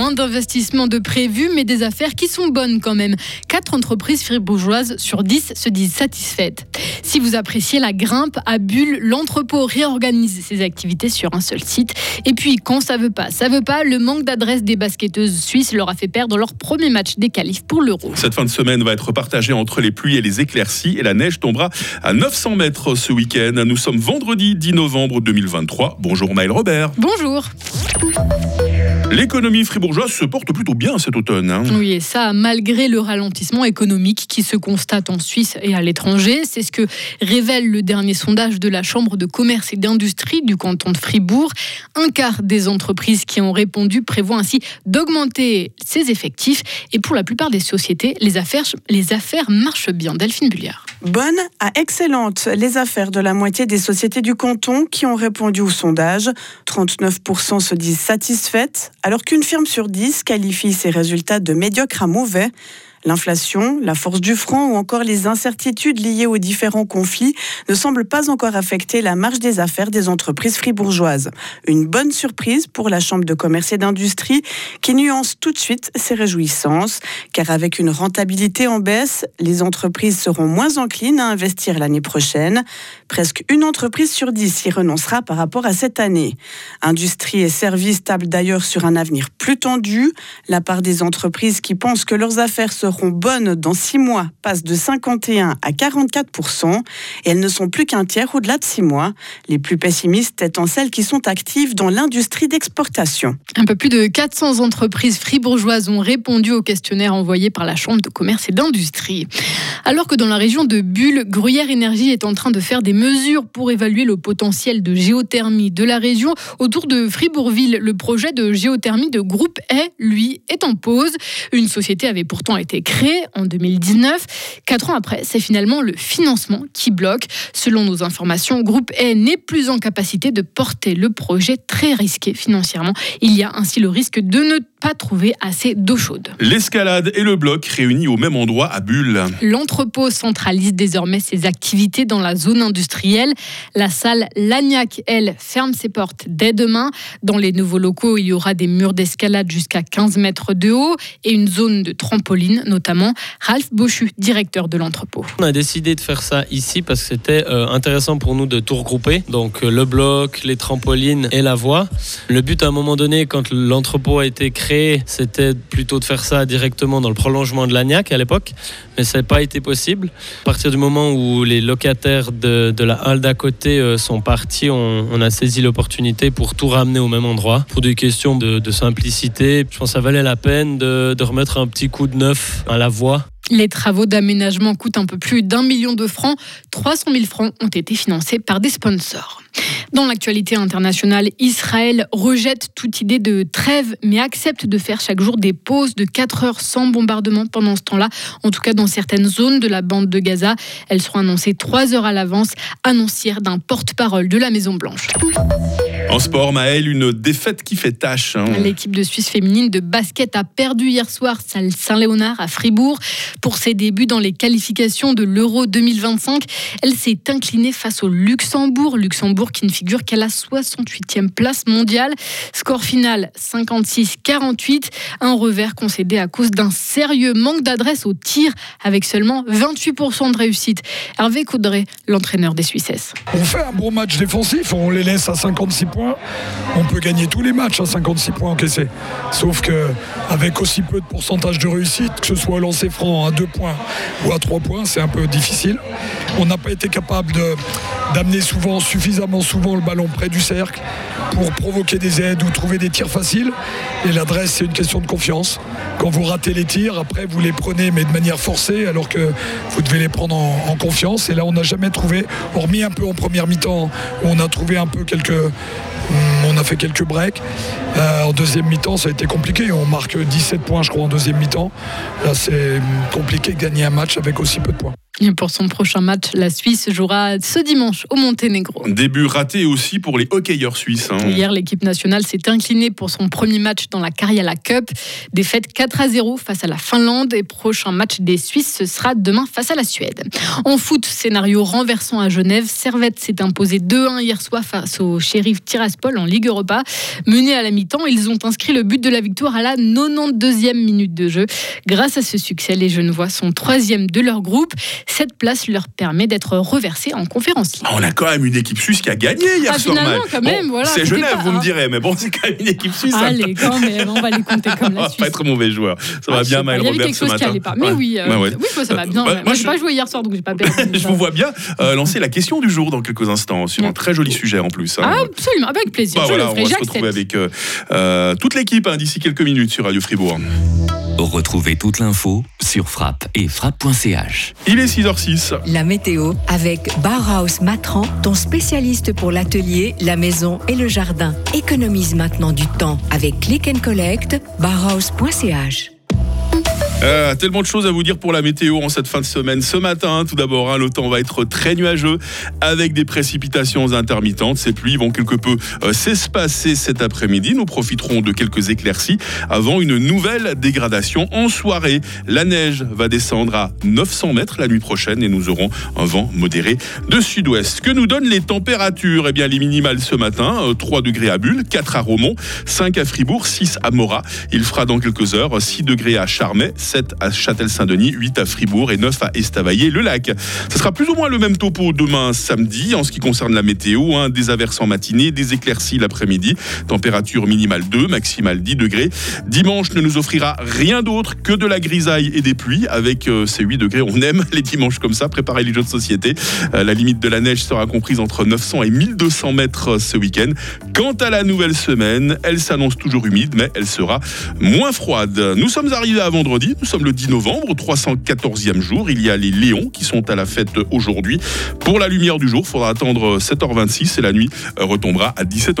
moins d'investissements de prévu, mais des affaires qui sont bonnes quand même. Quatre entreprises fribourgeoises sur 10 se disent satisfaites. Si vous appréciez la grimpe à Bulle, l'entrepôt réorganise ses activités sur un seul site. Et puis, quand ça veut pas, ça veut pas, le manque d'adresse des basketteuses suisses leur a fait perdre leur premier match des qualifs pour l'Euro. Cette fin de semaine va être partagée entre les pluies et les éclaircies et la neige tombera à 900 mètres ce week-end. Nous sommes vendredi 10 novembre 2023. Bonjour Maël Robert. Bonjour. L'économie fribourgeoise se porte plutôt bien cet automne. Hein. Oui, et ça, malgré le ralentissement économique qui se constate en Suisse et à l'étranger. C'est ce que révèle le dernier sondage de la Chambre de commerce et d'industrie du canton de Fribourg. Un quart des entreprises qui ont répondu prévoient ainsi d'augmenter ses effectifs. Et pour la plupart des sociétés, les affaires, les affaires marchent bien. Delphine Bulliard. Bonne à excellente. Les affaires de la moitié des sociétés du canton qui ont répondu au sondage. 39% se disent satisfaites alors qu'une firme sur dix qualifie ses résultats de médiocres à mauvais. L'inflation, la force du franc ou encore les incertitudes liées aux différents conflits ne semblent pas encore affecter la marge des affaires des entreprises fribourgeoises. Une bonne surprise pour la Chambre de commerce et d'industrie qui nuance tout de suite ses réjouissances, car avec une rentabilité en baisse, les entreprises seront moins enclines à investir l'année prochaine. Presque une entreprise sur dix y renoncera par rapport à cette année. Industrie et services tablent d'ailleurs sur un avenir plus tendu. La part des entreprises qui pensent que leurs affaires seront seront bonnes dans six mois passe de 51 à 44 et elles ne sont plus qu'un tiers au-delà de six mois. Les plus pessimistes étant celles qui sont actives dans l'industrie d'exportation. Un peu plus de 400 entreprises fribourgeoises ont répondu au questionnaire envoyé par la Chambre de commerce et d'industrie. Alors que dans la région de Bulle, Gruyère Énergie est en train de faire des mesures pour évaluer le potentiel de géothermie de la région. Autour de Fribourgville, le projet de géothermie de Groupe E, lui, est en pause. Une société avait pourtant été créé en 2019. Quatre ans après, c'est finalement le financement qui bloque. Selon nos informations, Groupe E n'est plus en capacité de porter le projet très risqué financièrement. Il y a ainsi le risque de ne pas trouver assez d'eau chaude. L'escalade et le bloc réunis au même endroit à Bulle. L'entrepôt centralise désormais ses activités dans la zone industrielle. La salle Lagnac, elle, ferme ses portes dès demain. Dans les nouveaux locaux, il y aura des murs d'escalade jusqu'à 15 mètres de haut et une zone de trampoline, notamment. Ralph Bochu, directeur de l'entrepôt. On a décidé de faire ça ici parce que c'était euh, intéressant pour nous de tout regrouper. Donc euh, le bloc, les trampolines et la voie. Le but à un moment donné, quand l'entrepôt a été créé, c'était plutôt de faire ça directement dans le prolongement de l'Agnac à l'époque, mais ça n'a pas été possible. À partir du moment où les locataires de, la halle d'à côté euh, sont partis, on, a saisi l'opportunité pour tout ramener au même endroit. Pour des questions de, simplicité, je pense que ça valait la peine de, de remettre un petit coup de neuf à la voie les travaux d'aménagement coûtent un peu plus d'un million de francs. 300 000 francs ont été financés par des sponsors. Dans l'actualité internationale, Israël rejette toute idée de trêve, mais accepte de faire chaque jour des pauses de 4 heures sans bombardement pendant ce temps-là. En tout cas, dans certaines zones de la bande de Gaza, elles seront annoncées 3 heures à l'avance, annoncière d'un porte-parole de la Maison-Blanche. En sport, Maël, une défaite qui fait tâche. Hein. L'équipe de Suisse féminine de basket a perdu hier soir Saint-Léonard à Fribourg. Pour ses débuts dans les qualifications de l'Euro 2025, elle s'est inclinée face au Luxembourg. Luxembourg qui ne figure qu'à la 68e place mondiale. Score final 56-48. Un revers concédé à cause d'un sérieux manque d'adresse au tir avec seulement 28% de réussite. Hervé Coudray, l'entraîneur des Suisses. On fait un bon match défensif, on les laisse à 56 points on peut gagner tous les matchs à 56 points encaissés. Sauf que avec aussi peu de pourcentage de réussite, que ce soit lancé franc à 2 points ou à 3 points, c'est un peu difficile. On n'a pas été capable d'amener souvent, suffisamment souvent le ballon près du cercle pour provoquer des aides ou trouver des tirs faciles. Et l'adresse, c'est une question de confiance. Quand vous ratez les tirs, après vous les prenez mais de manière forcée alors que vous devez les prendre en, confiance. Et là, on n'a jamais trouvé, hormis un peu en première mi-temps, où on a trouvé un peu quelques on a fait quelques breaks. Euh, en deuxième mi-temps, ça a été compliqué. On marque 17 points, je crois, en deuxième mi-temps. Là, c'est compliqué de gagner un match avec aussi peu de points. Et pour son prochain match, la Suisse jouera ce dimanche au Monténégro. Début raté aussi pour les hockeyeurs suisses. Hein. Hier, l'équipe nationale s'est inclinée pour son premier match dans la Cariala Cup. Défaite 4 à 0 face à la Finlande et prochain match des Suisses, ce sera demain face à la Suède. En foot, scénario renversant à Genève, Servette s'est imposé 2-1 hier soir face au shérif Tiraspol en Ligue Europa. Menés à la mi-temps, ils ont inscrit le but de la victoire à la 92e minute de jeu. Grâce à ce succès, les Genevois sont troisième de leur groupe. Cette place leur permet d'être reversés en conférence ah, on a quand même une équipe suisse qui a gagné hier ah, soir. Quand même, voilà, c'est Genève, vous me direz, mais bon, c'est quand même une équipe suisse. Hein. Allez, quand même, on va les compter comme la Suisse. pas être mauvais joueur. Ça va ah, bien, Maël Robert, ce matin. Pas. Mais oui, euh, oui, ça va bien. Bah, moi, je n'ai pas joué hier soir, donc j'ai pas perdu. je vous vois bien euh, lancer la question du jour dans quelques instants sur un très joli sujet en plus. Hein. absolument, avec plaisir. Bah, voilà, on va se retrouver avec euh, toute l'équipe hein, d'ici quelques minutes sur Radio Fribourg. Retrouvez toute l'info sur frappe et frappe.ch. Il est 6h06. La météo avec Bauhaus Matran, ton spécialiste pour l'atelier, la maison et le jardin. Économise maintenant du temps avec Click and Collect, bauhaus.ch. Euh, tellement de choses à vous dire pour la météo en cette fin de semaine. Ce matin, tout d'abord, hein, le temps va être très nuageux avec des précipitations intermittentes. Ces pluies vont quelque peu euh, s'espacer cet après-midi. Nous profiterons de quelques éclaircies avant une nouvelle dégradation en soirée. La neige va descendre à 900 mètres la nuit prochaine et nous aurons un vent modéré de sud-ouest. Que nous donnent les températures? Eh bien, les minimales ce matin 3 euh, degrés à Bulle, 4 à Romont, 5 à Fribourg, 6 à Morat. Il fera dans quelques heures 6 degrés à Charmey, 7 à Châtel-Saint-Denis, 8 à Fribourg et 9 à Estavayer-le-Lac. Ce sera plus ou moins le même topo demain samedi en ce qui concerne la météo. Hein, des averses en matinée, des éclaircies l'après-midi. Température minimale 2, maximale 10 degrés. Dimanche ne nous offrira rien d'autre que de la grisaille et des pluies. Avec euh, ces 8 degrés, on aime les dimanches comme ça. Préparez les jeux de société. Euh, la limite de la neige sera comprise entre 900 et 1200 mètres ce week-end. Quant à la nouvelle semaine, elle s'annonce toujours humide, mais elle sera moins froide. Nous sommes arrivés à vendredi. Nous sommes le 10 novembre, 314e jour. Il y a les Léons qui sont à la fête aujourd'hui. Pour la lumière du jour, il faudra attendre 7h26 et la nuit retombera à 17h.